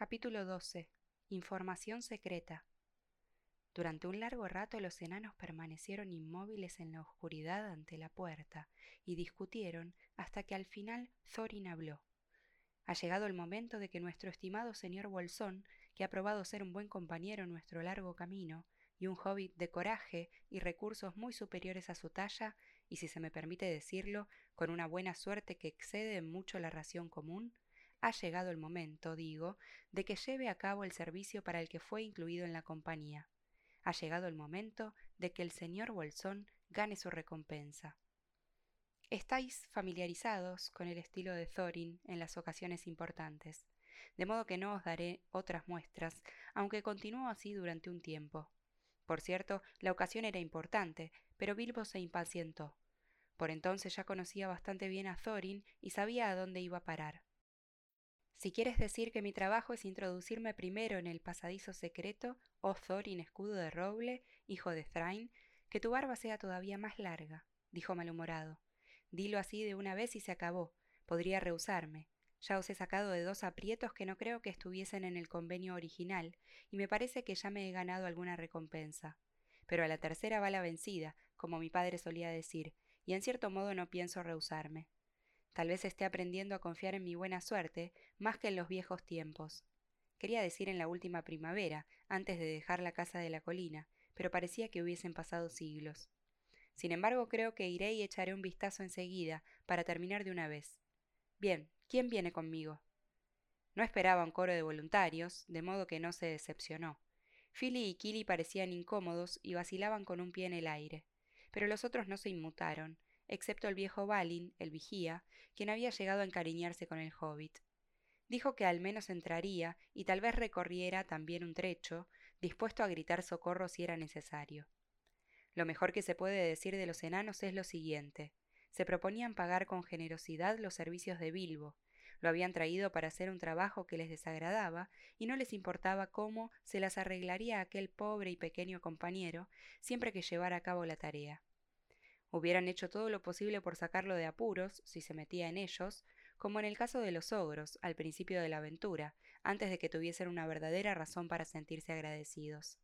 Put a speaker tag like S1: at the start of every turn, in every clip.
S1: Capítulo 12. Información secreta. Durante un largo rato los enanos permanecieron inmóviles en la oscuridad ante la puerta y discutieron hasta que al final Thorin habló. Ha llegado el momento de que nuestro estimado señor Bolsón, que ha probado ser un buen compañero en nuestro largo camino, y un hobbit de coraje y recursos muy superiores a su talla, y si se me permite decirlo, con una buena suerte que excede en mucho la ración común, ha llegado el momento, digo, de que lleve a cabo el servicio para el que fue incluido en la compañía. Ha llegado el momento de que el señor Bolsón gane su recompensa. Estáis familiarizados con el estilo de Thorin en las ocasiones importantes, de modo que no os daré otras muestras, aunque continuó así durante un tiempo. Por cierto, la ocasión era importante, pero Bilbo se impacientó. Por entonces ya conocía bastante bien a Thorin y sabía a dónde iba a parar. Si quieres decir que mi trabajo es introducirme primero en el pasadizo secreto, oh Thorin escudo de roble, hijo de Thrain, que tu barba sea todavía más larga, dijo malhumorado. Dilo así de una vez y se acabó. Podría rehusarme. Ya os he sacado de dos aprietos que no creo que estuviesen en el convenio original, y me parece que ya me he ganado alguna recompensa. Pero a la tercera va la vencida, como mi padre solía decir, y en cierto modo no pienso rehusarme. Tal vez esté aprendiendo a confiar en mi buena suerte más que en los viejos tiempos. Quería decir en la última primavera, antes de dejar la casa de la colina, pero parecía que hubiesen pasado siglos. Sin embargo, creo que iré y echaré un vistazo enseguida, para terminar de una vez. Bien, ¿quién viene conmigo? No esperaba un coro de voluntarios, de modo que no se decepcionó. Philly y Killy parecían incómodos y vacilaban con un pie en el aire, pero los otros no se inmutaron, excepto el viejo Balin, el vigía, quien había llegado a encariñarse con el hobbit. Dijo que al menos entraría y tal vez recorriera también un trecho, dispuesto a gritar socorro si era necesario. Lo mejor que se puede decir de los enanos es lo siguiente. Se proponían pagar con generosidad los servicios de Bilbo, lo habían traído para hacer un trabajo que les desagradaba y no les importaba cómo se las arreglaría aquel pobre y pequeño compañero siempre que llevara a cabo la tarea. Hubieran hecho todo lo posible por sacarlo de apuros, si se metía en ellos, como en el caso de los ogros, al principio de la aventura, antes de que tuviesen una verdadera razón para sentirse agradecidos.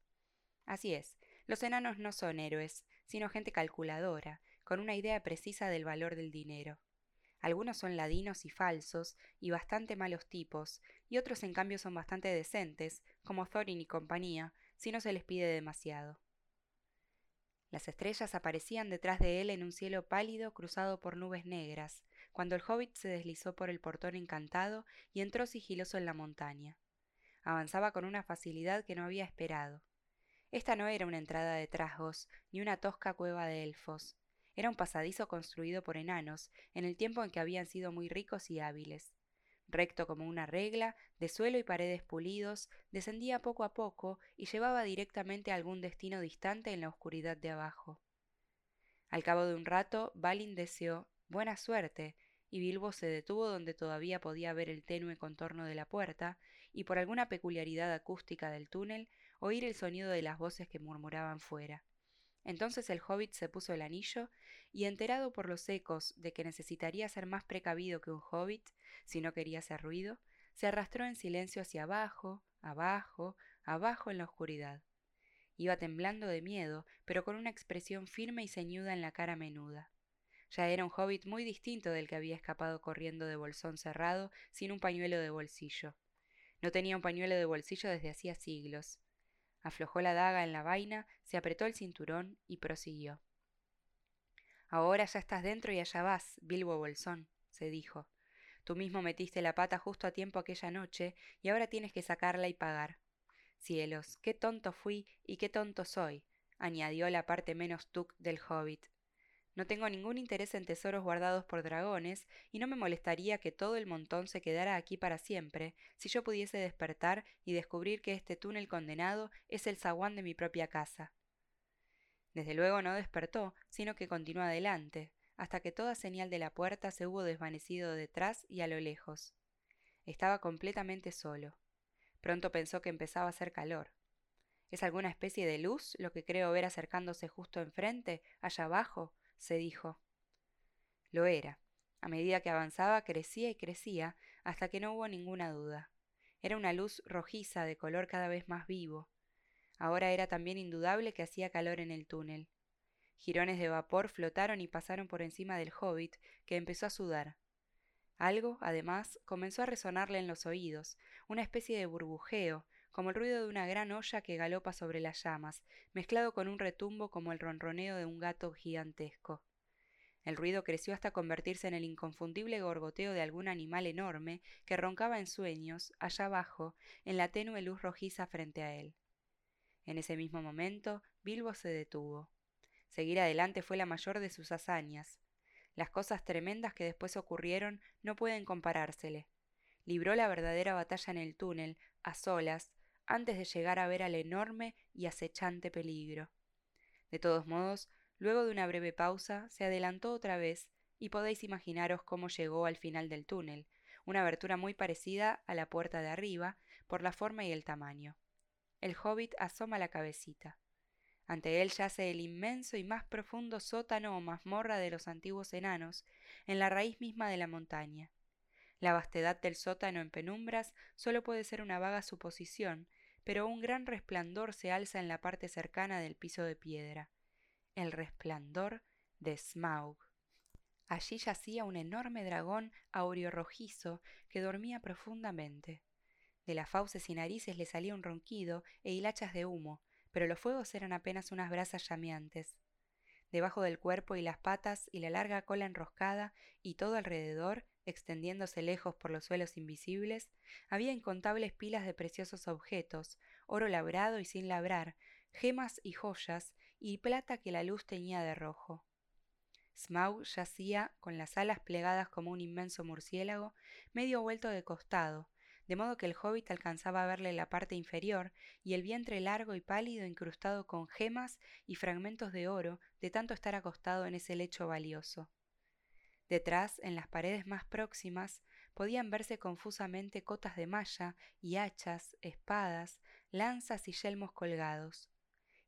S1: Así es, los enanos no son héroes, sino gente calculadora, con una idea precisa del valor del dinero. Algunos son ladinos y falsos, y bastante malos tipos, y otros en cambio son bastante decentes, como Thorin y compañía, si no se les pide demasiado. Las estrellas aparecían detrás de él en un cielo pálido cruzado por nubes negras, cuando el hobbit se deslizó por el portón encantado y entró sigiloso en la montaña. Avanzaba con una facilidad que no había esperado. Esta no era una entrada de trasgos, ni una tosca cueva de elfos. Era un pasadizo construido por enanos, en el tiempo en que habían sido muy ricos y hábiles recto como una regla, de suelo y paredes pulidos, descendía poco a poco y llevaba directamente a algún destino distante en la oscuridad de abajo. Al cabo de un rato, Balin deseó buena suerte, y Bilbo se detuvo donde todavía podía ver el tenue contorno de la puerta, y por alguna peculiaridad acústica del túnel, oír el sonido de las voces que murmuraban fuera. Entonces el hobbit se puso el anillo y enterado por los ecos de que necesitaría ser más precavido que un hobbit si no quería hacer ruido, se arrastró en silencio hacia abajo, abajo, abajo en la oscuridad. Iba temblando de miedo, pero con una expresión firme y ceñuda en la cara menuda. Ya era un hobbit muy distinto del que había escapado corriendo de bolsón cerrado sin un pañuelo de bolsillo. No tenía un pañuelo de bolsillo desde hacía siglos aflojó la daga en la vaina, se apretó el cinturón y prosiguió. Ahora ya estás dentro y allá vas, Bilbo Bolsón, se dijo. Tú mismo metiste la pata justo a tiempo aquella noche y ahora tienes que sacarla y pagar. Cielos, qué tonto fui y qué tonto soy, añadió la parte menos tuc del hobbit. No tengo ningún interés en tesoros guardados por dragones, y no me molestaría que todo el montón se quedara aquí para siempre, si yo pudiese despertar y descubrir que este túnel condenado es el zaguán de mi propia casa. Desde luego no despertó, sino que continuó adelante, hasta que toda señal de la puerta se hubo desvanecido detrás y a lo lejos. Estaba completamente solo. Pronto pensó que empezaba a hacer calor. ¿Es alguna especie de luz lo que creo ver acercándose justo enfrente, allá abajo, se dijo. Lo era. A medida que avanzaba crecía y crecía hasta que no hubo ninguna duda. Era una luz rojiza de color cada vez más vivo. Ahora era también indudable que hacía calor en el túnel. Jirones de vapor flotaron y pasaron por encima del hobbit, que empezó a sudar. Algo, además, comenzó a resonarle en los oídos, una especie de burbujeo, como el ruido de una gran olla que galopa sobre las llamas, mezclado con un retumbo como el ronroneo de un gato gigantesco. El ruido creció hasta convertirse en el inconfundible gorgoteo de algún animal enorme que roncaba en sueños, allá abajo, en la tenue luz rojiza frente a él. En ese mismo momento, Bilbo se detuvo. Seguir adelante fue la mayor de sus hazañas. Las cosas tremendas que después ocurrieron no pueden comparársele. Libró la verdadera batalla en el túnel, a solas, antes de llegar a ver al enorme y acechante peligro. De todos modos, luego de una breve pausa, se adelantó otra vez, y podéis imaginaros cómo llegó al final del túnel, una abertura muy parecida a la puerta de arriba, por la forma y el tamaño. El hobbit asoma la cabecita. Ante él yace el inmenso y más profundo sótano o mazmorra de los antiguos enanos, en la raíz misma de la montaña. La vastedad del sótano en penumbras solo puede ser una vaga suposición, pero un gran resplandor se alza en la parte cercana del piso de piedra. El resplandor de Smaug. Allí yacía un enorme dragón aureo rojizo que dormía profundamente. De las fauces y narices le salía un ronquido e hilachas de humo, pero los fuegos eran apenas unas brasas llameantes. Debajo del cuerpo y las patas y la larga cola enroscada y todo alrededor, extendiéndose lejos por los suelos invisibles, había incontables pilas de preciosos objetos, oro labrado y sin labrar, gemas y joyas, y plata que la luz teñía de rojo. Smaug yacía, con las alas plegadas como un inmenso murciélago, medio vuelto de costado, de modo que el hobbit alcanzaba a verle la parte inferior y el vientre largo y pálido incrustado con gemas y fragmentos de oro de tanto estar acostado en ese lecho valioso. Detrás, en las paredes más próximas, podían verse confusamente cotas de malla y hachas, espadas, lanzas y yelmos colgados.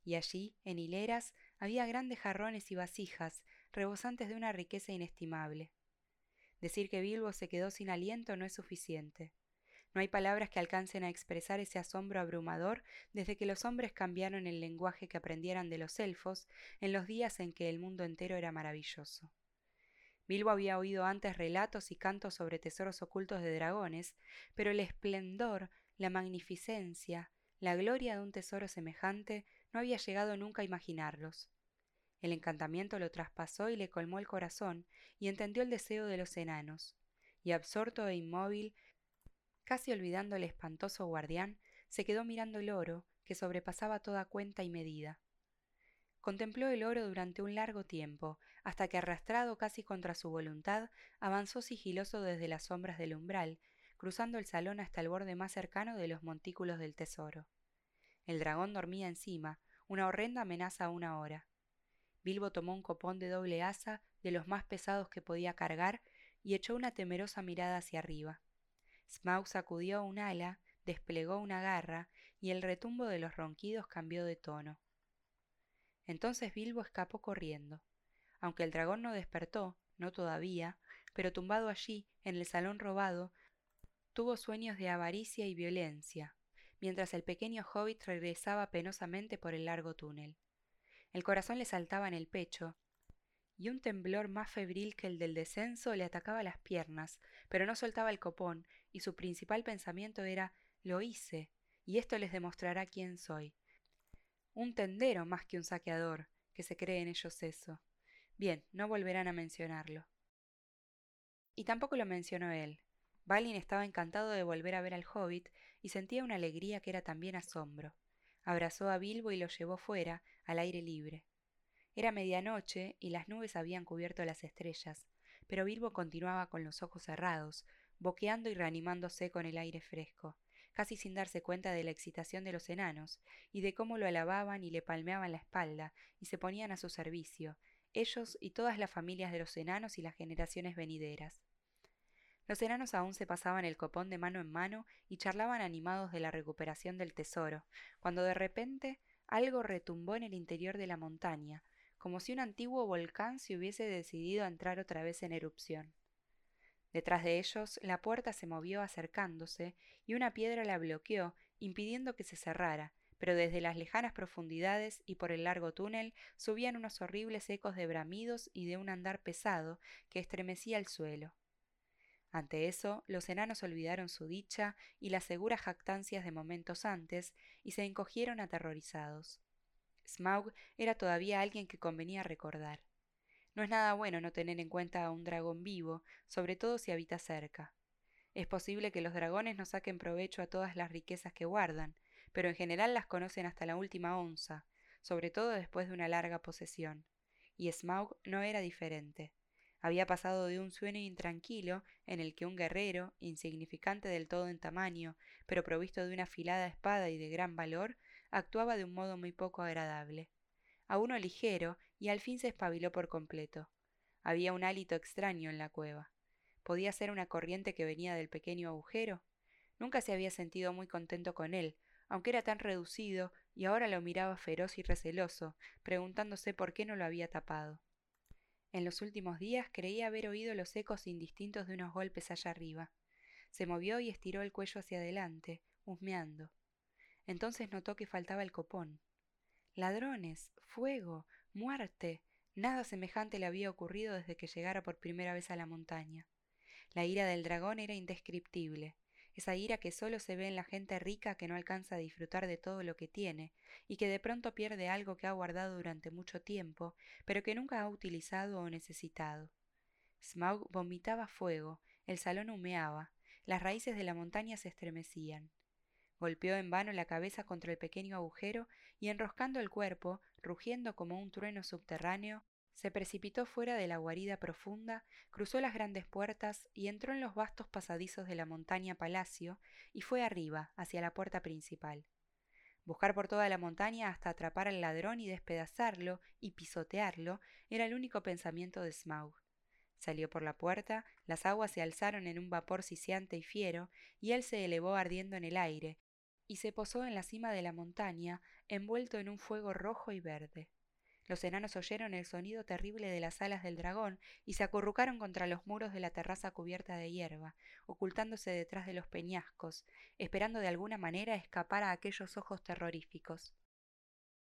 S1: Y allí, en hileras, había grandes jarrones y vasijas, rebosantes de una riqueza inestimable. Decir que Bilbo se quedó sin aliento no es suficiente. No hay palabras que alcancen a expresar ese asombro abrumador desde que los hombres cambiaron el lenguaje que aprendieran de los elfos en los días en que el mundo entero era maravilloso. Bilbo había oído antes relatos y cantos sobre tesoros ocultos de dragones, pero el esplendor, la magnificencia, la gloria de un tesoro semejante no había llegado nunca a imaginarlos. El encantamiento lo traspasó y le colmó el corazón, y entendió el deseo de los enanos, y absorto e inmóvil Casi olvidando el espantoso guardián, se quedó mirando el oro, que sobrepasaba toda cuenta y medida. Contempló el oro durante un largo tiempo, hasta que arrastrado casi contra su voluntad, avanzó sigiloso desde las sombras del umbral, cruzando el salón hasta el borde más cercano de los montículos del tesoro. El dragón dormía encima, una horrenda amenaza a una hora. Bilbo tomó un copón de doble asa, de los más pesados que podía cargar, y echó una temerosa mirada hacia arriba. Smaug sacudió un ala, desplegó una garra, y el retumbo de los ronquidos cambió de tono. Entonces Bilbo escapó corriendo. Aunque el dragón no despertó, no todavía, pero tumbado allí, en el salón robado, tuvo sueños de avaricia y violencia, mientras el pequeño hobbit regresaba penosamente por el largo túnel. El corazón le saltaba en el pecho, y un temblor más febril que el del descenso le atacaba las piernas, pero no soltaba el copón, y su principal pensamiento era lo hice, y esto les demostrará quién soy. Un tendero más que un saqueador, que se cree en ellos eso. Bien, no volverán a mencionarlo. Y tampoco lo mencionó él. Balin estaba encantado de volver a ver al hobbit y sentía una alegría que era también asombro. Abrazó a Bilbo y lo llevó fuera, al aire libre. Era medianoche y las nubes habían cubierto las estrellas, pero Bilbo continuaba con los ojos cerrados, boqueando y reanimándose con el aire fresco, casi sin darse cuenta de la excitación de los enanos, y de cómo lo alababan y le palmeaban la espalda, y se ponían a su servicio, ellos y todas las familias de los enanos y las generaciones venideras. Los enanos aún se pasaban el copón de mano en mano y charlaban animados de la recuperación del tesoro, cuando de repente algo retumbó en el interior de la montaña, como si un antiguo volcán se hubiese decidido a entrar otra vez en erupción. Detrás de ellos, la puerta se movió acercándose y una piedra la bloqueó, impidiendo que se cerrara, pero desde las lejanas profundidades y por el largo túnel subían unos horribles ecos de bramidos y de un andar pesado que estremecía el suelo. Ante eso, los enanos olvidaron su dicha y las seguras jactancias de momentos antes y se encogieron aterrorizados. Smaug era todavía alguien que convenía recordar. No es nada bueno no tener en cuenta a un dragón vivo, sobre todo si habita cerca. Es posible que los dragones no saquen provecho a todas las riquezas que guardan, pero en general las conocen hasta la última onza, sobre todo después de una larga posesión. Y Smaug no era diferente. Había pasado de un sueño intranquilo en el que un guerrero, insignificante del todo en tamaño, pero provisto de una afilada espada y de gran valor, actuaba de un modo muy poco agradable, a uno ligero, y al fin se espabiló por completo. Había un hálito extraño en la cueva. ¿Podía ser una corriente que venía del pequeño agujero? Nunca se había sentido muy contento con él, aunque era tan reducido, y ahora lo miraba feroz y receloso, preguntándose por qué no lo había tapado. En los últimos días creía haber oído los ecos indistintos de unos golpes allá arriba. Se movió y estiró el cuello hacia adelante, husmeando. Entonces notó que faltaba el copón. Ladrones, fuego, muerte. Nada semejante le había ocurrido desde que llegara por primera vez a la montaña. La ira del dragón era indescriptible, esa ira que solo se ve en la gente rica que no alcanza a disfrutar de todo lo que tiene, y que de pronto pierde algo que ha guardado durante mucho tiempo, pero que nunca ha utilizado o necesitado. Smaug vomitaba fuego, el salón humeaba, las raíces de la montaña se estremecían. Golpeó en vano la cabeza contra el pequeño agujero y enroscando el cuerpo, rugiendo como un trueno subterráneo, se precipitó fuera de la guarida profunda, cruzó las grandes puertas y entró en los vastos pasadizos de la montaña palacio y fue arriba, hacia la puerta principal. Buscar por toda la montaña hasta atrapar al ladrón y despedazarlo y pisotearlo era el único pensamiento de Smaug. Salió por la puerta, las aguas se alzaron en un vapor siseante y fiero, y él se elevó ardiendo en el aire, y se posó en la cima de la montaña, envuelto en un fuego rojo y verde. Los enanos oyeron el sonido terrible de las alas del dragón y se acurrucaron contra los muros de la terraza cubierta de hierba, ocultándose detrás de los peñascos, esperando de alguna manera escapar a aquellos ojos terroríficos.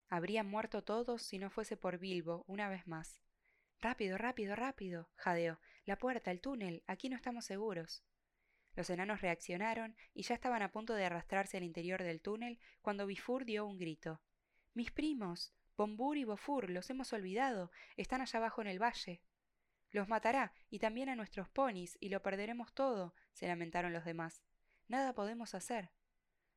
S1: Habrían muerto todos si no fuese por Bilbo, una vez más. Rápido, rápido, rápido, jadeó. La puerta, el túnel, aquí no estamos seguros. Los enanos reaccionaron y ya estaban a punto de arrastrarse al interior del túnel cuando Bifur dio un grito. Mis primos. Bombur y Bofur, los hemos olvidado, están allá abajo en el valle. Los matará, y también a nuestros ponis, y lo perderemos todo, se lamentaron los demás. Nada podemos hacer.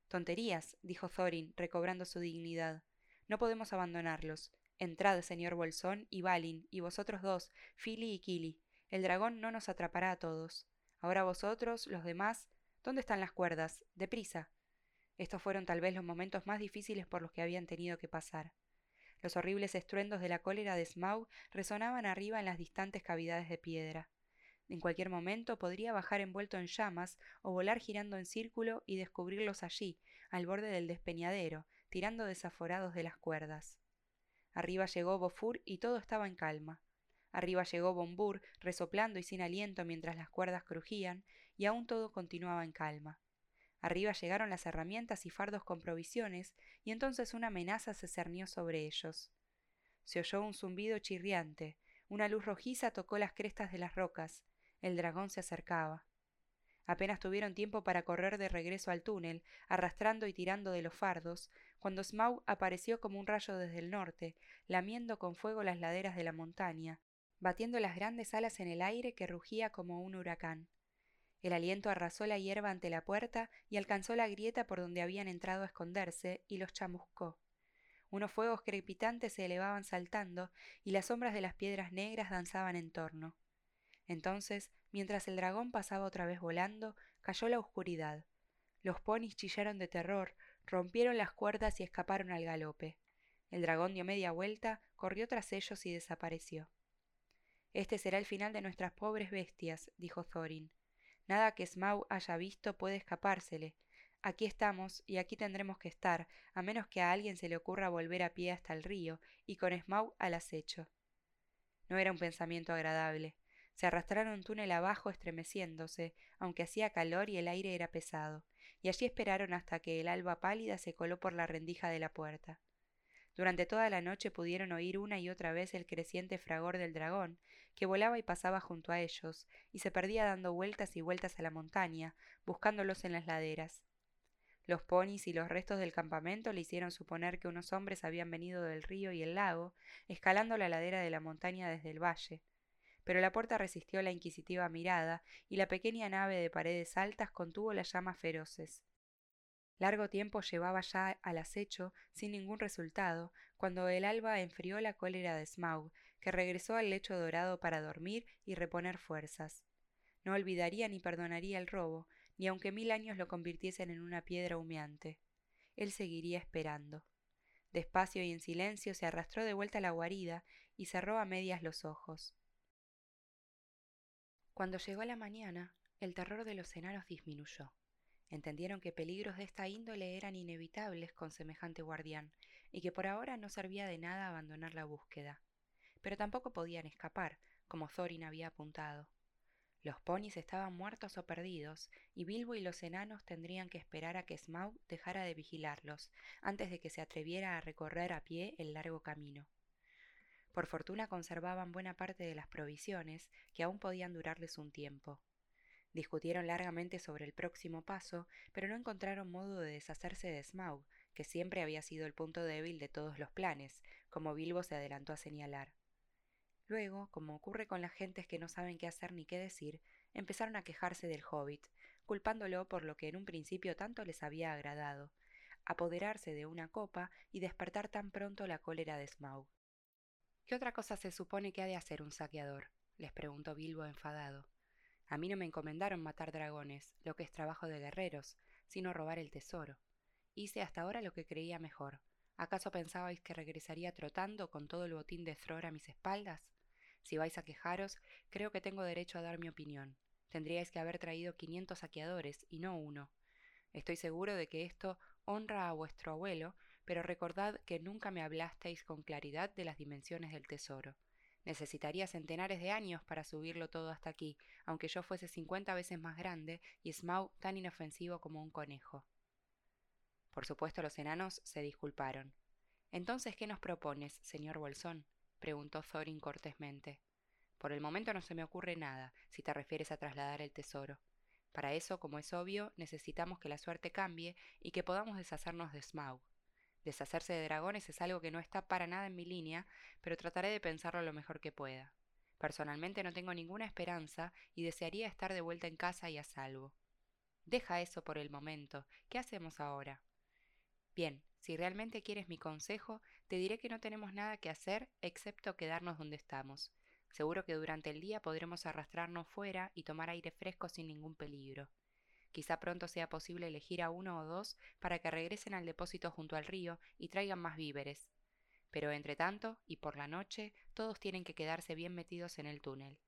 S1: Tonterías, dijo Thorin, recobrando su dignidad. No podemos abandonarlos. Entrad, señor Bolsón y Balin, y vosotros dos, Fili y Kili. El dragón no nos atrapará a todos. Ahora vosotros, los demás, ¿dónde están las cuerdas? Deprisa. Estos fueron tal vez los momentos más difíciles por los que habían tenido que pasar. Los horribles estruendos de la cólera de Smaug resonaban arriba en las distantes cavidades de piedra. En cualquier momento podría bajar envuelto en llamas o volar girando en círculo y descubrirlos allí, al borde del despeñadero, tirando desaforados de las cuerdas. Arriba llegó Bofur y todo estaba en calma. Arriba llegó Bombur, resoplando y sin aliento mientras las cuerdas crujían, y aún todo continuaba en calma. Arriba llegaron las herramientas y fardos con provisiones, y entonces una amenaza se cernió sobre ellos. Se oyó un zumbido chirriante, una luz rojiza tocó las crestas de las rocas, el dragón se acercaba. Apenas tuvieron tiempo para correr de regreso al túnel, arrastrando y tirando de los fardos, cuando Smaug apareció como un rayo desde el norte, lamiendo con fuego las laderas de la montaña, batiendo las grandes alas en el aire que rugía como un huracán. El aliento arrasó la hierba ante la puerta y alcanzó la grieta por donde habían entrado a esconderse y los chamuscó. Unos fuegos crepitantes se elevaban saltando y las sombras de las piedras negras danzaban en torno. Entonces, mientras el dragón pasaba otra vez volando, cayó la oscuridad. Los ponis chillaron de terror, rompieron las cuerdas y escaparon al galope. El dragón dio media vuelta, corrió tras ellos y desapareció. Este será el final de nuestras pobres bestias, dijo Thorin. Nada que Smaug haya visto puede escapársele. Aquí estamos y aquí tendremos que estar, a menos que a alguien se le ocurra volver a pie hasta el río, y con Smaug al acecho. No era un pensamiento agradable. Se arrastraron túnel abajo estremeciéndose, aunque hacía calor y el aire era pesado, y allí esperaron hasta que el alba pálida se coló por la rendija de la puerta. Durante toda la noche pudieron oír una y otra vez el creciente fragor del dragón, que volaba y pasaba junto a ellos, y se perdía dando vueltas y vueltas a la montaña, buscándolos en las laderas. Los ponis y los restos del campamento le hicieron suponer que unos hombres habían venido del río y el lago, escalando la ladera de la montaña desde el valle. Pero la puerta resistió la inquisitiva mirada, y la pequeña nave de paredes altas contuvo las llamas feroces. Largo tiempo llevaba ya al acecho sin ningún resultado, cuando el alba enfrió la cólera de Smaug, que regresó al lecho dorado para dormir y reponer fuerzas. No olvidaría ni perdonaría el robo, ni aunque mil años lo convirtiesen en una piedra humeante. Él seguiría esperando. Despacio y en silencio se arrastró de vuelta a la guarida y cerró a medias los ojos. Cuando llegó la mañana, el terror de los enanos disminuyó. Entendieron que peligros de esta índole eran inevitables con semejante guardián, y que por ahora no servía de nada abandonar la búsqueda. Pero tampoco podían escapar, como Thorin había apuntado. Los ponis estaban muertos o perdidos, y Bilbo y los enanos tendrían que esperar a que Smaug dejara de vigilarlos, antes de que se atreviera a recorrer a pie el largo camino. Por fortuna conservaban buena parte de las provisiones, que aún podían durarles un tiempo. Discutieron largamente sobre el próximo paso, pero no encontraron modo de deshacerse de Smaug, que siempre había sido el punto débil de todos los planes, como Bilbo se adelantó a señalar. Luego, como ocurre con las gentes que no saben qué hacer ni qué decir, empezaron a quejarse del hobbit, culpándolo por lo que en un principio tanto les había agradado, apoderarse de una copa y despertar tan pronto la cólera de Smaug. ¿Qué otra cosa se supone que ha de hacer un saqueador? les preguntó Bilbo enfadado. A mí no me encomendaron matar dragones, lo que es trabajo de guerreros, sino robar el tesoro. Hice hasta ahora lo que creía mejor. ¿Acaso pensabais que regresaría trotando con todo el botín de Thror a mis espaldas? Si vais a quejaros, creo que tengo derecho a dar mi opinión. Tendríais que haber traído quinientos saqueadores y no uno. Estoy seguro de que esto honra a vuestro abuelo, pero recordad que nunca me hablasteis con claridad de las dimensiones del tesoro. Necesitaría centenares de años para subirlo todo hasta aquí, aunque yo fuese cincuenta veces más grande y Smaug tan inofensivo como un conejo. Por supuesto los enanos se disculparon. Entonces, ¿qué nos propones, señor Bolsón? preguntó Thorin cortésmente. Por el momento no se me ocurre nada, si te refieres a trasladar el tesoro. Para eso, como es obvio, necesitamos que la suerte cambie y que podamos deshacernos de Smaug. Deshacerse de dragones es algo que no está para nada en mi línea, pero trataré de pensarlo lo mejor que pueda. Personalmente no tengo ninguna esperanza y desearía estar de vuelta en casa y a salvo. Deja eso por el momento. ¿Qué hacemos ahora? Bien, si realmente quieres mi consejo, te diré que no tenemos nada que hacer excepto quedarnos donde estamos. Seguro que durante el día podremos arrastrarnos fuera y tomar aire fresco sin ningún peligro. Quizá pronto sea posible elegir a uno o dos para que regresen al depósito junto al río y traigan más víveres. Pero entre tanto, y por la noche, todos tienen que quedarse bien metidos en el túnel.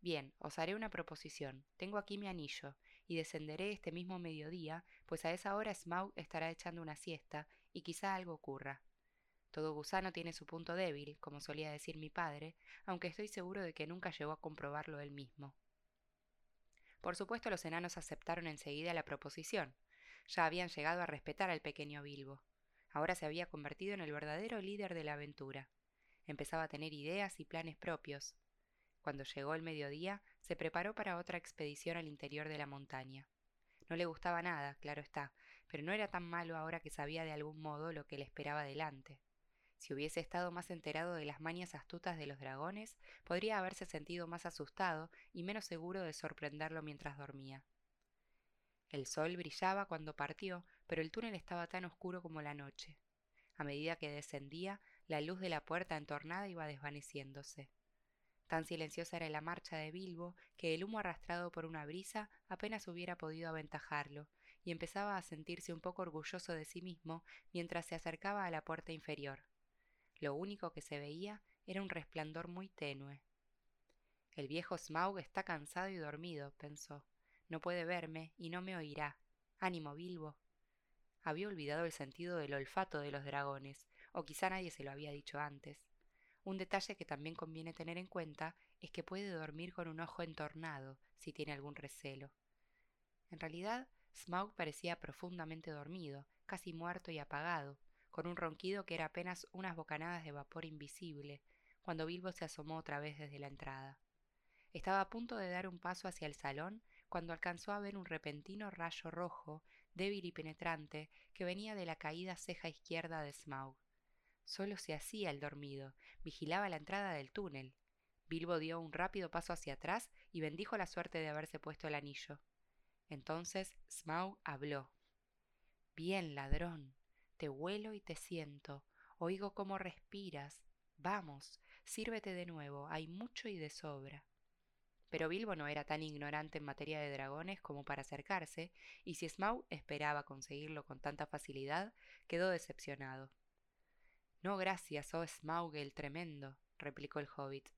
S1: Bien, os haré una proposición. Tengo aquí mi anillo, y descenderé este mismo mediodía, pues a esa hora Smaug estará echando una siesta, y quizá algo ocurra. Todo gusano tiene su punto débil, como solía decir mi padre, aunque estoy seguro de que nunca llegó a comprobarlo él mismo. Por supuesto los enanos aceptaron enseguida la proposición. Ya habían llegado a respetar al pequeño Bilbo. Ahora se había convertido en el verdadero líder de la aventura. Empezaba a tener ideas y planes propios. Cuando llegó el mediodía, se preparó para otra expedición al interior de la montaña. No le gustaba nada, claro está, pero no era tan malo ahora que sabía de algún modo lo que le esperaba delante. Si hubiese estado más enterado de las mañas astutas de los dragones, podría haberse sentido más asustado y menos seguro de sorprenderlo mientras dormía. El sol brillaba cuando partió, pero el túnel estaba tan oscuro como la noche. A medida que descendía, la luz de la puerta entornada iba desvaneciéndose. Tan silenciosa era la marcha de Bilbo que el humo arrastrado por una brisa apenas hubiera podido aventajarlo, y empezaba a sentirse un poco orgulloso de sí mismo mientras se acercaba a la puerta inferior. Lo único que se veía era un resplandor muy tenue. El viejo Smaug está cansado y dormido, pensó. No puede verme y no me oirá. Ánimo, Bilbo. Había olvidado el sentido del olfato de los dragones, o quizá nadie se lo había dicho antes. Un detalle que también conviene tener en cuenta es que puede dormir con un ojo entornado si tiene algún recelo. En realidad, Smaug parecía profundamente dormido, casi muerto y apagado, con un ronquido que era apenas unas bocanadas de vapor invisible, cuando Bilbo se asomó otra vez desde la entrada. Estaba a punto de dar un paso hacia el salón cuando alcanzó a ver un repentino rayo rojo, débil y penetrante, que venía de la caída ceja izquierda de Smaug. Solo se hacía el dormido, vigilaba la entrada del túnel. Bilbo dio un rápido paso hacia atrás y bendijo la suerte de haberse puesto el anillo. Entonces Smaug habló. Bien, ladrón, te huelo y te siento, oigo cómo respiras. Vamos, sírvete de nuevo, hay mucho y de sobra. Pero Bilbo no era tan ignorante en materia de dragones como para acercarse, y si Smaug esperaba conseguirlo con tanta facilidad, quedó decepcionado. No gracias, oh Smaug el tremendo, replicó el hobbit.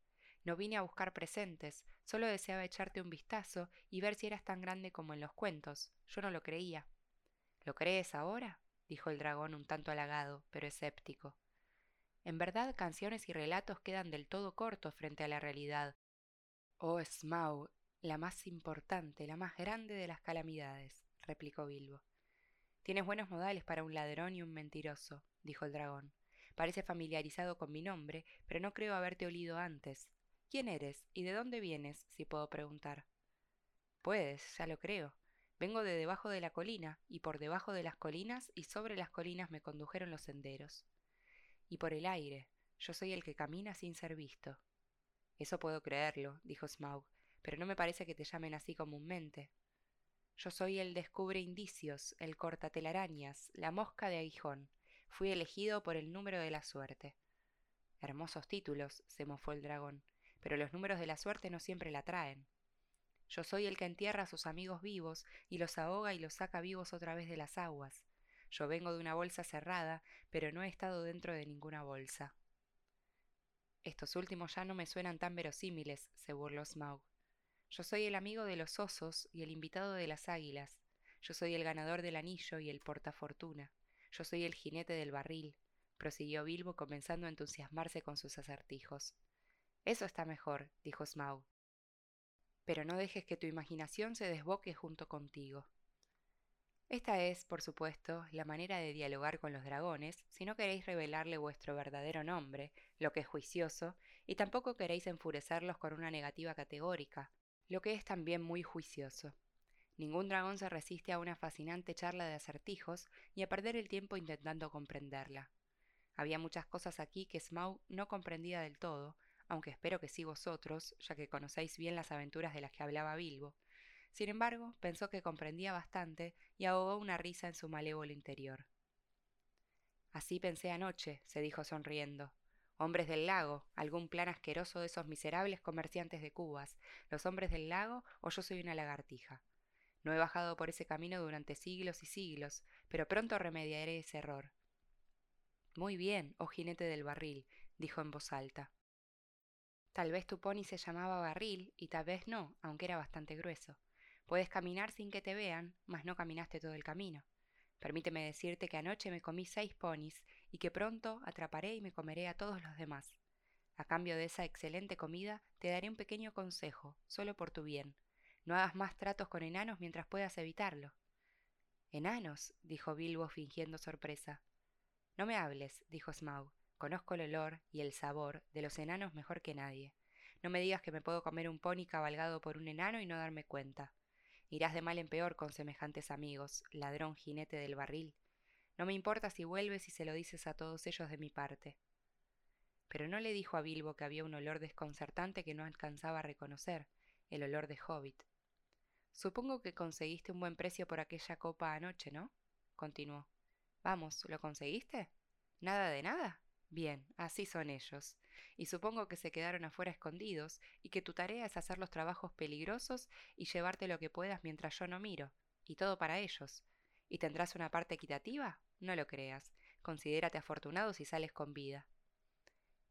S1: No vine a buscar presentes, solo deseaba echarte un vistazo y ver si eras tan grande como en los cuentos. Yo no lo creía. ¿Lo crees ahora? Dijo el dragón un tanto halagado, pero escéptico. En verdad, canciones y relatos quedan del todo cortos frente a la realidad, Oh Smaug, la más importante, la más grande de las calamidades, replicó Bilbo. Tienes buenos modales para un ladrón y un mentiroso, dijo el dragón. Parece familiarizado con mi nombre, pero no creo haberte olido antes. ¿Quién eres y de dónde vienes, si puedo preguntar? Puedes, ya lo creo. Vengo de debajo de la colina, y por debajo de las colinas y sobre las colinas me condujeron los senderos. Y por el aire, yo soy el que camina sin ser visto. Eso puedo creerlo, dijo Smaug, pero no me parece que te llamen así comúnmente. Yo soy el descubre indicios, el corta telarañas, la mosca de aguijón. Fui elegido por el número de la suerte. Hermosos títulos, se mofó el dragón, pero los números de la suerte no siempre la traen. Yo soy el que entierra a sus amigos vivos y los ahoga y los saca vivos otra vez de las aguas. Yo vengo de una bolsa cerrada, pero no he estado dentro de ninguna bolsa. Estos últimos ya no me suenan tan verosímiles, se burló Smaug. Yo soy el amigo de los osos y el invitado de las águilas. Yo soy el ganador del anillo y el portafortuna. Yo soy el jinete del barril, prosiguió Bilbo comenzando a entusiasmarse con sus acertijos. Eso está mejor, dijo Smaug. Pero no dejes que tu imaginación se desboque junto contigo. Esta es, por supuesto, la manera de dialogar con los dragones si no queréis revelarle vuestro verdadero nombre, lo que es juicioso, y tampoco queréis enfurecerlos con una negativa categórica, lo que es también muy juicioso. Ningún dragón se resiste a una fascinante charla de acertijos y a perder el tiempo intentando comprenderla. Había muchas cosas aquí que Smaug no comprendía del todo, aunque espero que sí vosotros, ya que conocéis bien las aventuras de las que hablaba Bilbo, sin embargo, pensó que comprendía bastante y ahogó una risa en su malévolo interior. Así pensé anoche, se dijo sonriendo. Hombres del lago, algún plan asqueroso de esos miserables comerciantes de cubas, los hombres del lago o yo soy una lagartija. No he bajado por ese camino durante siglos y siglos, pero pronto remediaré ese error. Muy bien, oh jinete del barril, dijo en voz alta. Tal vez tu pony se llamaba barril y tal vez no, aunque era bastante grueso. Puedes caminar sin que te vean, mas no caminaste todo el camino. Permíteme decirte que anoche me comí seis ponis y que pronto atraparé y me comeré a todos los demás. A cambio de esa excelente comida, te daré un pequeño consejo, solo por tu bien. No hagas más tratos con enanos mientras puedas evitarlo. Enanos, dijo Bilbo fingiendo sorpresa. No me hables, dijo Smaug. Conozco el olor y el sabor de los enanos mejor que nadie. No me digas que me puedo comer un pony cabalgado por un enano y no darme cuenta. Irás de mal en peor con semejantes amigos, ladrón jinete del barril. No me importa si vuelves y se lo dices a todos ellos de mi parte. Pero no le dijo a Bilbo que había un olor desconcertante que no alcanzaba a reconocer, el olor de hobbit. Supongo que conseguiste un buen precio por aquella copa anoche, ¿no? continuó. Vamos, ¿lo conseguiste? ¿Nada de nada? Bien, así son ellos. Y supongo que se quedaron afuera escondidos y que tu tarea es hacer los trabajos peligrosos y llevarte lo que puedas mientras yo no miro. Y todo para ellos. ¿Y tendrás una parte equitativa? No lo creas. Considérate afortunado si sales con vida.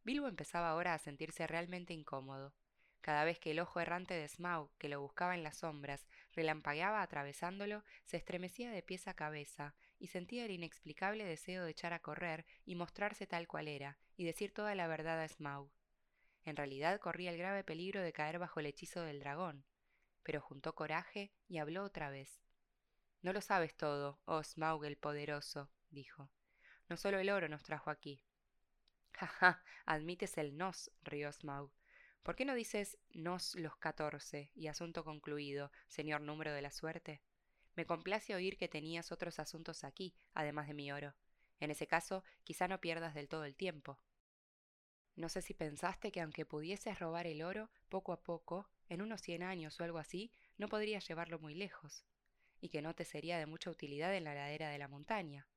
S1: Bilbo empezaba ahora a sentirse realmente incómodo. Cada vez que el ojo errante de Smaug, que lo buscaba en las sombras, relampagueaba atravesándolo, se estremecía de pies a cabeza y sentía el inexplicable deseo de echar a correr y mostrarse tal cual era, y decir toda la verdad a Smaug. En realidad corría el grave peligro de caer bajo el hechizo del dragón, pero juntó coraje y habló otra vez. No lo sabes todo, oh Smaug el poderoso, dijo. No solo el oro nos trajo aquí. Ja, ja, admites el nos, rió Smaug. ¿Por qué no dices nos los catorce y asunto concluido, señor número de la suerte? Me complace oír que tenías otros asuntos aquí, además de mi oro. En ese caso, quizá no pierdas del todo el tiempo. No sé si pensaste que aunque pudieses robar el oro, poco a poco, en unos cien años o algo así, no podrías llevarlo muy lejos, y que no te sería de mucha utilidad en la ladera de la montaña,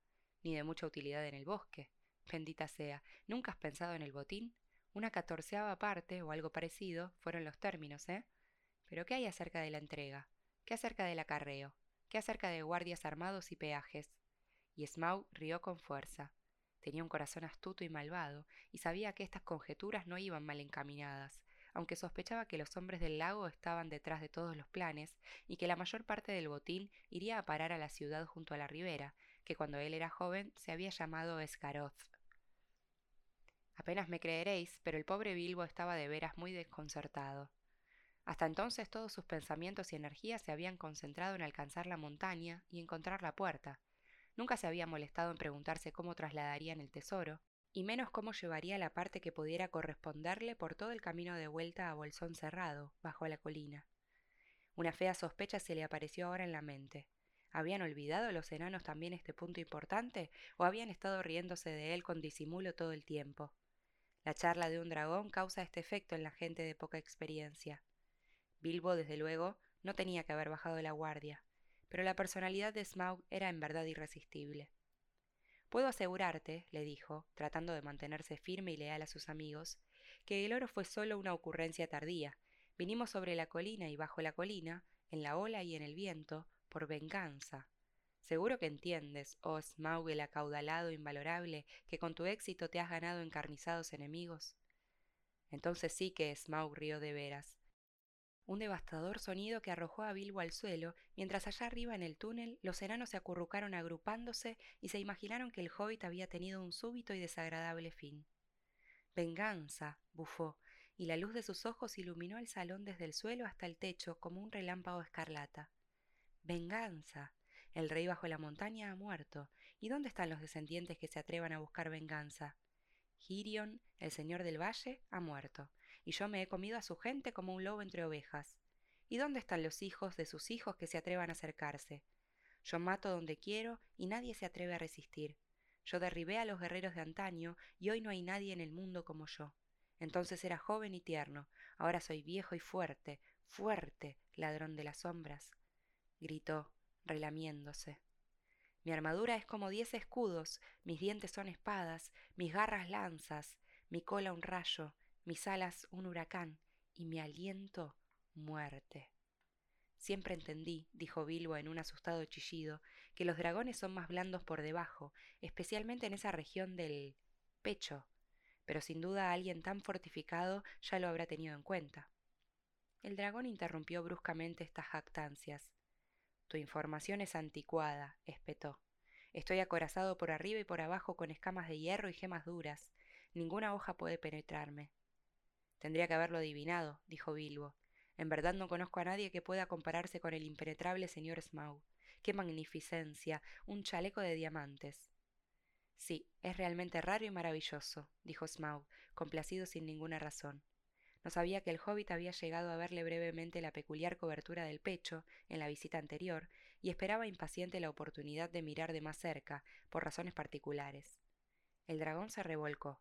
S1: ni de mucha utilidad en el bosque. Bendita sea, ¿nunca has pensado en el botín? Una catorceava parte o algo parecido fueron los términos, ¿eh? Pero ¿qué hay acerca de la entrega? ¿Qué acerca del acarreo? ¿Qué acerca de guardias armados y peajes? Y Smaug rió con fuerza. Tenía un corazón astuto y malvado, y sabía que estas conjeturas no iban mal encaminadas, aunque sospechaba que los hombres del lago estaban detrás de todos los planes, y que la mayor parte del botín iría a parar a la ciudad junto a la ribera, que cuando él era joven se había llamado Escaroz. Apenas me creeréis, pero el pobre Bilbo estaba de veras muy desconcertado. Hasta entonces todos sus pensamientos y energías se habían concentrado en alcanzar la montaña y encontrar la puerta. Nunca se había molestado en preguntarse cómo trasladarían el tesoro, y menos cómo llevaría la parte que pudiera corresponderle por todo el camino de vuelta a Bolsón Cerrado, bajo la colina. Una fea sospecha se le apareció ahora en la mente. ¿Habían olvidado los enanos también este punto importante o habían estado riéndose de él con disimulo todo el tiempo? La charla de un dragón causa este efecto en la gente de poca experiencia. Bilbo, desde luego, no tenía que haber bajado la guardia, pero la personalidad de Smaug era en verdad irresistible. Puedo asegurarte, le dijo, tratando de mantenerse firme y leal a sus amigos, que el oro fue solo una ocurrencia tardía. Vinimos sobre la colina y bajo la colina, en la ola y en el viento, por venganza. Seguro que entiendes, oh Smaug el acaudalado invalorable, que con tu éxito te has ganado encarnizados enemigos. Entonces sí que Smaug rió de veras, un devastador sonido que arrojó a Bilbo al suelo, mientras allá arriba en el túnel los enanos se acurrucaron agrupándose y se imaginaron que el hobbit había tenido un súbito y desagradable fin. Venganza, bufó, y la luz de sus ojos iluminó el salón desde el suelo hasta el techo como un relámpago escarlata. Venganza. El rey bajo la montaña ha muerto. ¿Y dónde están los descendientes que se atrevan a buscar venganza? Girion, el señor del valle, ha muerto y yo me he comido a su gente como un lobo entre ovejas. ¿Y dónde están los hijos de sus hijos que se atrevan a acercarse? Yo mato donde quiero y nadie se atreve a resistir. Yo derribé a los guerreros de antaño y hoy no hay nadie en el mundo como yo. Entonces era joven y tierno, ahora soy viejo y fuerte, fuerte, ladrón de las sombras. gritó, relamiéndose. Mi armadura es como diez escudos, mis dientes son espadas, mis garras lanzas, mi cola un rayo, mis alas un huracán y mi aliento muerte. Siempre entendí, dijo Bilbo en un asustado chillido, que los dragones son más blandos por debajo, especialmente en esa región del pecho, pero sin duda alguien tan fortificado ya lo habrá tenido en cuenta. El dragón interrumpió bruscamente estas jactancias. Tu información es anticuada, espetó. Estoy acorazado por arriba y por abajo con escamas de hierro y gemas duras. Ninguna hoja puede penetrarme. Tendría que haberlo adivinado, dijo Bilbo. En verdad no conozco a nadie que pueda compararse con el impenetrable señor Smaug. ¡Qué magnificencia! Un chaleco de diamantes. Sí, es realmente raro y maravilloso, dijo Smaug, complacido sin ninguna razón. No sabía que el hobbit había llegado a verle brevemente la peculiar cobertura del pecho en la visita anterior y esperaba impaciente la oportunidad de mirar de más cerca, por razones particulares. El dragón se revolcó.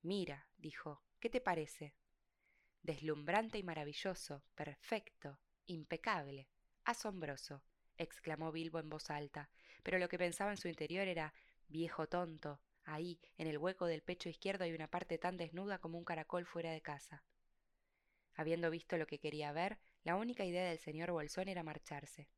S1: Mira, dijo, ¿qué te parece? Deslumbrante y maravilloso, perfecto, impecable, asombroso, exclamó Bilbo en voz alta, pero lo que pensaba en su interior era viejo tonto, ahí, en el hueco del pecho izquierdo hay una parte tan desnuda como un caracol fuera de casa. Habiendo visto lo que quería ver, la única idea del señor Bolsón era marcharse.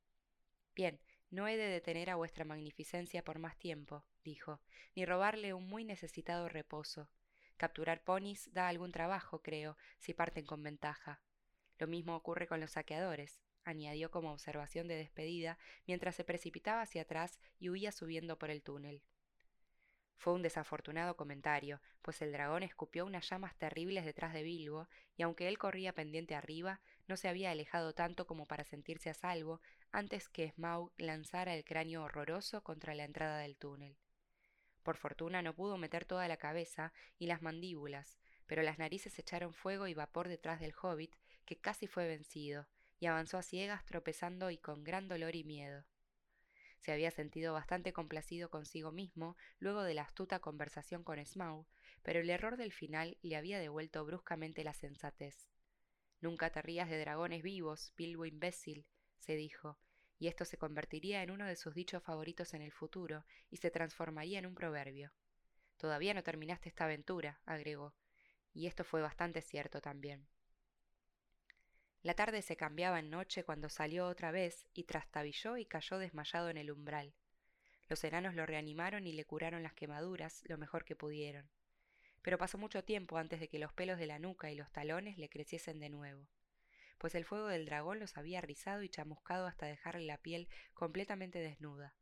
S1: Bien, no he de detener a vuestra magnificencia por más tiempo, dijo, ni robarle un muy necesitado reposo. Capturar ponis da algún trabajo, creo, si parten con ventaja. Lo mismo ocurre con los saqueadores, añadió como observación de despedida mientras se precipitaba hacia atrás y huía subiendo por el túnel. Fue un desafortunado comentario, pues el dragón escupió unas llamas terribles detrás de Bilbo, y aunque él corría pendiente arriba, no se había alejado tanto como para sentirse a salvo antes que Smaug lanzara el cráneo horroroso contra la entrada del túnel. Por fortuna no pudo meter toda la cabeza y las mandíbulas, pero las narices echaron fuego y vapor detrás del hobbit, que casi fue vencido, y avanzó a ciegas tropezando y con gran dolor y miedo. Se había sentido bastante complacido consigo mismo luego de la astuta conversación con Smaug, pero el error del final le había devuelto bruscamente la sensatez. Nunca te rías de dragones vivos, Bilbo imbécil, se dijo, y esto se convertiría en uno de sus dichos favoritos en el futuro y se transformaría en un proverbio. Todavía no terminaste esta aventura, agregó, y esto fue bastante cierto también. La tarde se cambiaba en noche cuando salió otra vez y trastabilló y cayó desmayado en el umbral. Los enanos lo reanimaron y le curaron las quemaduras lo mejor que pudieron. Pero pasó mucho tiempo antes de que los pelos de la nuca y los talones le creciesen de nuevo, pues el fuego del dragón los había rizado y chamuscado hasta dejarle la piel completamente desnuda.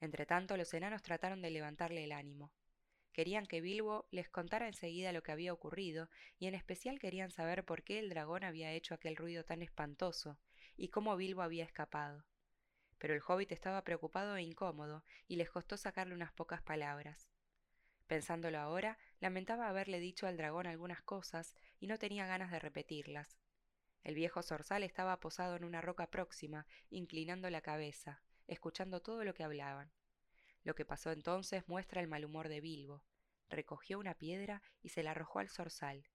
S1: Entretanto, los enanos trataron de levantarle el ánimo, Querían que Bilbo les contara enseguida lo que había ocurrido, y en especial querían saber por qué el dragón había hecho aquel ruido tan espantoso, y cómo Bilbo había escapado. Pero el hobbit estaba preocupado e incómodo, y les costó sacarle unas pocas palabras. Pensándolo ahora, lamentaba haberle dicho al dragón algunas cosas, y no tenía ganas de repetirlas. El viejo zorzal estaba posado en una roca próxima, inclinando la cabeza, escuchando todo lo que hablaban. Lo que pasó entonces muestra el mal humor de Bilbo. Recogió una piedra y se la arrojó al zorzal.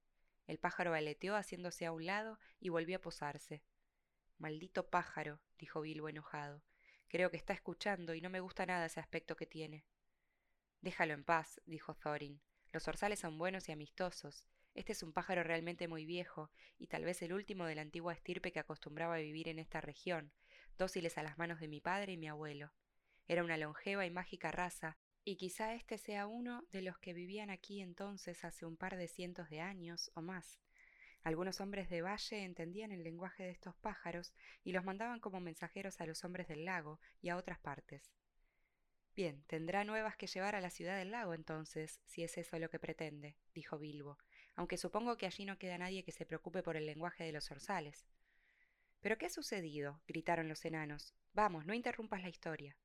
S1: El pájaro aleteó haciéndose a un lado y volvió a posarse. Maldito pájaro, dijo Bilbo enojado. Creo que está escuchando y no me gusta nada ese aspecto que tiene. Déjalo en paz, dijo Thorin. Los zorzales son buenos y amistosos. Este es un pájaro realmente muy viejo, y tal vez el último de la antigua estirpe que acostumbraba a vivir en esta región, dóciles a las manos de mi padre y mi abuelo. Era una longeva y mágica raza, y quizá este sea uno de los que vivían aquí entonces hace un par de cientos de años o más. Algunos hombres de valle entendían el lenguaje de estos pájaros y los mandaban como mensajeros a los hombres del lago y a otras partes. Bien, tendrá nuevas que llevar a la ciudad del lago entonces, si es eso lo que pretende, dijo Bilbo, aunque supongo que allí no queda nadie que se preocupe por el lenguaje de los orzales. ¿Pero qué ha sucedido? gritaron los enanos. Vamos, no interrumpas la historia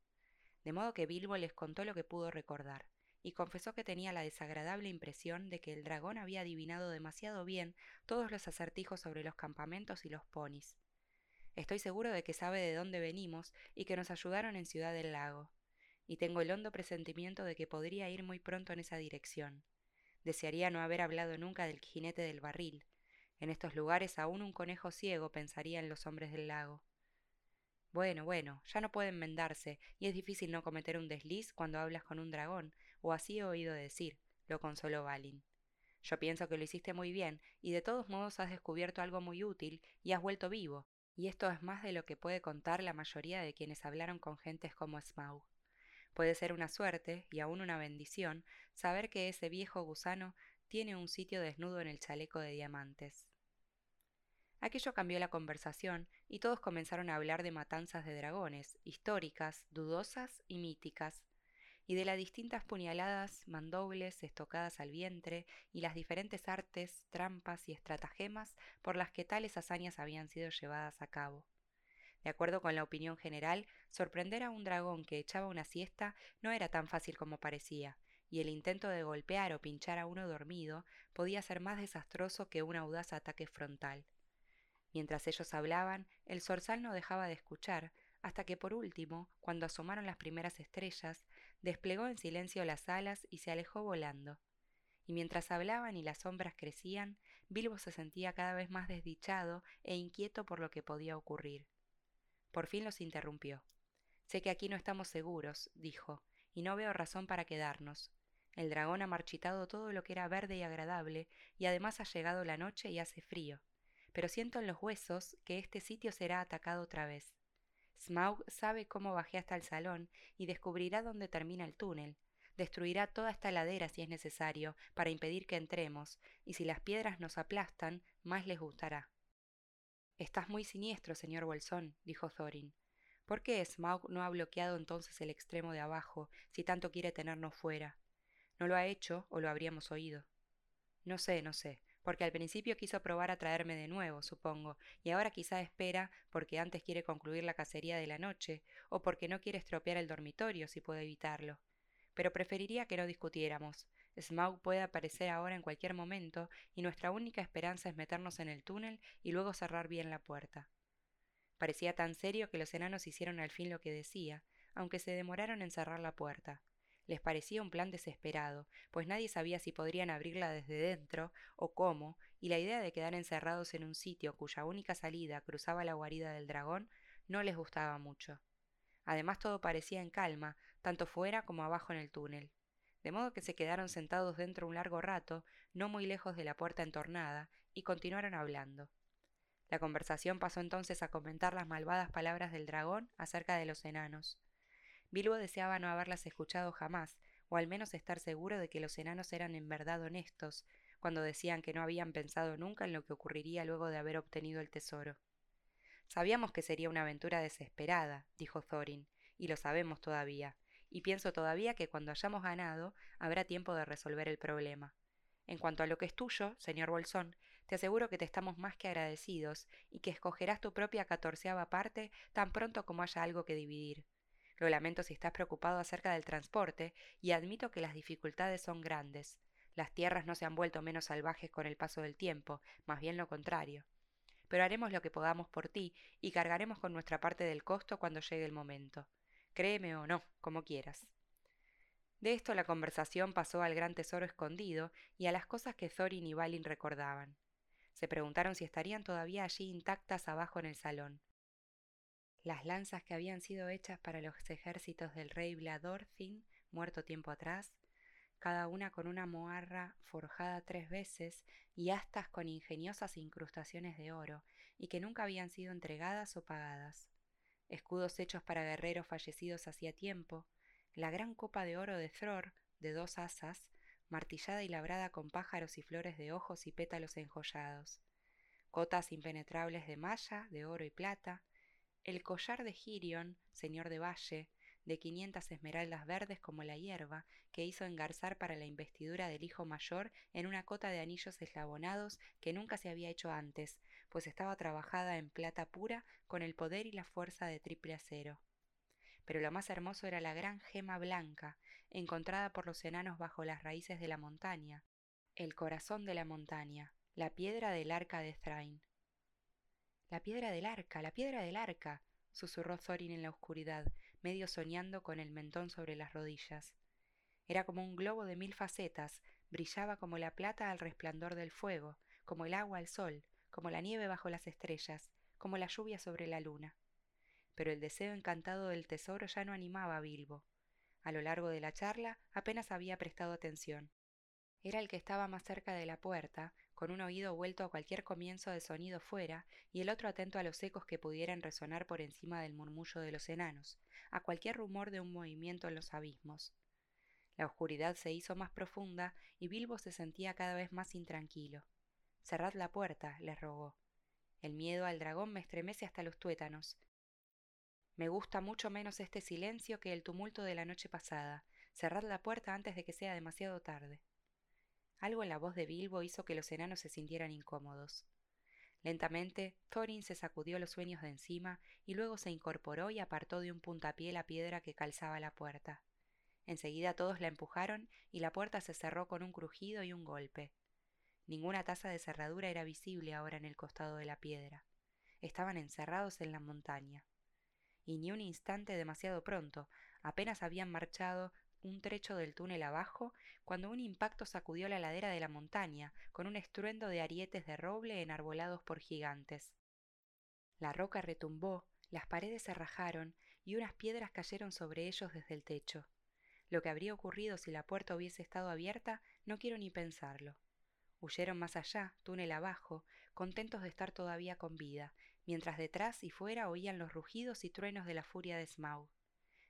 S1: de modo que Bilbo les contó lo que pudo recordar, y confesó que tenía la desagradable impresión de que el dragón había adivinado demasiado bien todos los acertijos sobre los campamentos y los ponis. Estoy seguro de que sabe de dónde venimos y que nos ayudaron en Ciudad del Lago, y tengo el hondo presentimiento de que podría ir muy pronto en esa dirección. Desearía no haber hablado nunca del jinete del barril. En estos lugares aún un conejo ciego pensaría en los hombres del lago. Bueno, bueno, ya no pueden enmendarse, y es difícil no cometer un desliz cuando hablas con un dragón, o así he oído decir, lo consoló Balin. Yo pienso que lo hiciste muy bien, y de todos modos has descubierto algo muy útil, y has vuelto vivo, y esto es más de lo que puede contar la mayoría de quienes hablaron con gentes como Smaug. Puede ser una suerte, y aún una bendición, saber que ese viejo gusano tiene un sitio desnudo en el chaleco de diamantes. Aquello cambió la conversación y todos comenzaron a hablar de matanzas de dragones, históricas, dudosas y míticas, y de las distintas puñaladas, mandobles, estocadas al vientre y las diferentes artes, trampas y estratagemas por las que tales hazañas habían sido llevadas a cabo. De acuerdo con la opinión general, sorprender a un dragón que echaba una siesta no era tan fácil como parecía, y el intento de golpear o pinchar a uno dormido podía ser más desastroso que un audaz ataque frontal. Mientras ellos hablaban, el zorzal no dejaba de escuchar, hasta que por último, cuando asomaron las primeras estrellas, desplegó en silencio las alas y se alejó volando. Y mientras hablaban y las sombras crecían, Bilbo se sentía cada vez más desdichado e inquieto por lo que podía ocurrir. Por fin los interrumpió. Sé que aquí no estamos seguros, dijo, y no veo razón para quedarnos. El dragón ha marchitado todo lo que era verde y agradable, y además ha llegado la noche y hace frío pero siento en los huesos que este sitio será atacado otra vez. Smaug sabe cómo bajé hasta el salón y descubrirá dónde termina el túnel. Destruirá toda esta ladera si es necesario, para impedir que entremos, y si las piedras nos aplastan, más les gustará. Estás muy siniestro, señor Bolsón, dijo Thorin. ¿Por qué Smaug no ha bloqueado entonces el extremo de abajo, si tanto quiere tenernos fuera? No lo ha hecho o lo habríamos oído. No sé, no sé, porque al principio quiso probar a traerme de nuevo, supongo, y ahora quizá espera porque antes quiere concluir la cacería de la noche, o porque no quiere estropear el dormitorio si puede evitarlo. Pero preferiría que no discutiéramos. Smaug puede aparecer ahora en cualquier momento, y nuestra única esperanza es meternos en el túnel y luego cerrar bien la puerta. Parecía tan serio que los enanos hicieron al fin lo que decía, aunque se demoraron en cerrar la puerta. Les parecía un plan desesperado, pues nadie sabía si podrían abrirla desde dentro o cómo, y la idea de quedar encerrados en un sitio cuya única salida cruzaba la guarida del dragón no les gustaba mucho. Además todo parecía en calma, tanto fuera como abajo en el túnel. De modo que se quedaron sentados dentro un largo rato, no muy lejos de la puerta entornada, y continuaron hablando. La conversación pasó entonces a comentar las malvadas palabras del dragón acerca de los enanos. Bilbo deseaba no haberlas escuchado jamás, o al menos estar seguro de que los enanos eran en verdad honestos, cuando decían que no habían pensado nunca en lo que ocurriría luego de haber obtenido el tesoro. Sabíamos que sería una aventura desesperada, dijo Thorin, y lo sabemos todavía, y pienso todavía que cuando hayamos ganado habrá tiempo de resolver el problema. En cuanto a lo que es tuyo, señor Bolsón, te aseguro que te estamos más que agradecidos y que escogerás tu propia catorceava parte tan pronto como haya algo que dividir. Lo lamento si estás preocupado acerca del transporte y admito que las dificultades son grandes. Las tierras no se han vuelto menos salvajes con el paso del tiempo, más bien lo contrario. Pero haremos lo que podamos por ti y cargaremos con nuestra parte del costo cuando llegue el momento. Créeme o no, como quieras. De esto la conversación pasó al gran tesoro escondido y a las cosas que Thorin y Balin recordaban. Se preguntaron si estarían todavía allí intactas abajo en el salón las lanzas que habían sido hechas para los ejércitos del rey Bladorfin, muerto tiempo atrás, cada una con una moarra forjada tres veces y astas con ingeniosas incrustaciones de oro, y que nunca habían sido entregadas o pagadas, escudos hechos para guerreros fallecidos hacía tiempo, la gran copa de oro de Thror, de dos asas, martillada y labrada con pájaros y flores de ojos y pétalos enjollados, cotas impenetrables de malla, de oro y plata, el collar de Girion, señor de Valle, de quinientas esmeraldas verdes como la hierba, que hizo engarzar para la investidura del hijo mayor en una cota de anillos eslabonados que nunca se había hecho antes, pues estaba trabajada en plata pura con el poder y la fuerza de triple acero. Pero lo más hermoso era la gran gema blanca, encontrada por los enanos bajo las raíces de la montaña, el corazón de la montaña, la piedra del arca de Thrain. La piedra del arca, la piedra del arca, susurró Thorin en la oscuridad, medio soñando con el mentón sobre las rodillas. Era como un globo de mil facetas, brillaba como la plata al resplandor del fuego, como el agua al sol, como la nieve bajo las estrellas, como la lluvia sobre la luna. Pero el deseo encantado del tesoro ya no animaba a Bilbo. A lo largo de la charla apenas había prestado atención. Era el que estaba más cerca de la puerta, con un oído vuelto a cualquier comienzo de sonido fuera y el otro atento a los ecos que pudieran resonar por encima del murmullo de los enanos, a cualquier rumor de un movimiento en los abismos. La oscuridad se hizo más profunda y Bilbo se sentía cada vez más intranquilo. Cerrad la puerta, les rogó. El miedo al dragón me estremece hasta los tuétanos. Me gusta mucho menos este silencio que el tumulto de la noche pasada. Cerrad la puerta antes de que sea demasiado tarde. Algo en la voz de Bilbo hizo que los enanos se sintieran incómodos. Lentamente, Thorin se sacudió los sueños de encima y luego se incorporó y apartó de un puntapié la piedra que calzaba la puerta. Enseguida todos la empujaron y la puerta se cerró con un crujido y un golpe. Ninguna taza de cerradura era visible ahora en el costado de la piedra. Estaban encerrados en la montaña. Y ni un instante demasiado pronto, apenas habían marchado un trecho del túnel abajo cuando un impacto sacudió la ladera de la montaña con un estruendo de arietes de roble enarbolados por gigantes. La roca retumbó, las paredes se rajaron y unas piedras cayeron sobre ellos desde el techo. Lo que habría ocurrido si la puerta hubiese estado abierta no quiero ni pensarlo. Huyeron más allá, túnel abajo, contentos de estar todavía con vida, mientras detrás y fuera oían los rugidos y truenos de la furia de Smaug.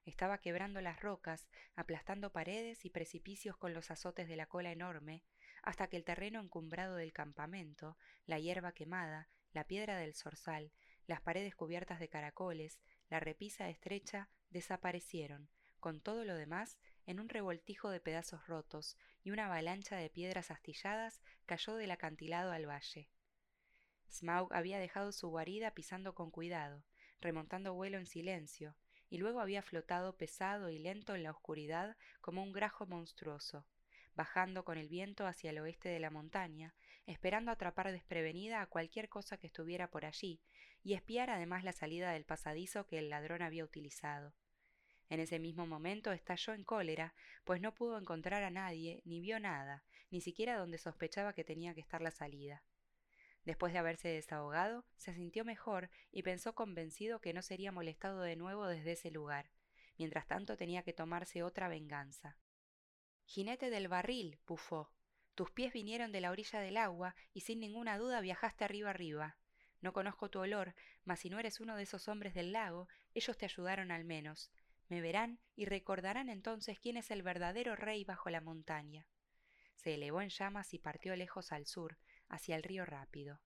S1: Estaba quebrando las rocas, aplastando paredes y precipicios con los azotes de la cola enorme, hasta que el terreno encumbrado del campamento, la hierba quemada, la piedra del zorzal, las paredes cubiertas de caracoles, la repisa estrecha, desaparecieron, con todo lo demás, en un revoltijo de pedazos rotos, y una avalancha de piedras astilladas cayó del acantilado al valle. Smaug había dejado su guarida pisando con cuidado, remontando vuelo en silencio, y luego había flotado pesado y lento en la oscuridad como un grajo monstruoso, bajando con el viento hacia el oeste de la montaña, esperando atrapar desprevenida a cualquier cosa que estuviera por allí, y espiar además la salida del pasadizo que el ladrón había utilizado. En ese mismo momento estalló en cólera, pues no pudo encontrar a nadie, ni vio nada, ni siquiera donde sospechaba que tenía que estar la salida. Después de haberse desahogado, se sintió mejor y pensó convencido que no sería molestado de nuevo desde ese lugar. Mientras tanto tenía que tomarse otra venganza. Jinete del barril, bufó. Tus pies vinieron de la orilla del agua y sin ninguna duda viajaste arriba arriba. No conozco tu olor, mas si no eres uno de esos hombres del lago, ellos te ayudaron al menos. Me verán y recordarán entonces quién es el verdadero rey bajo la montaña. Se elevó en llamas y partió lejos al sur, hacia el río rápido.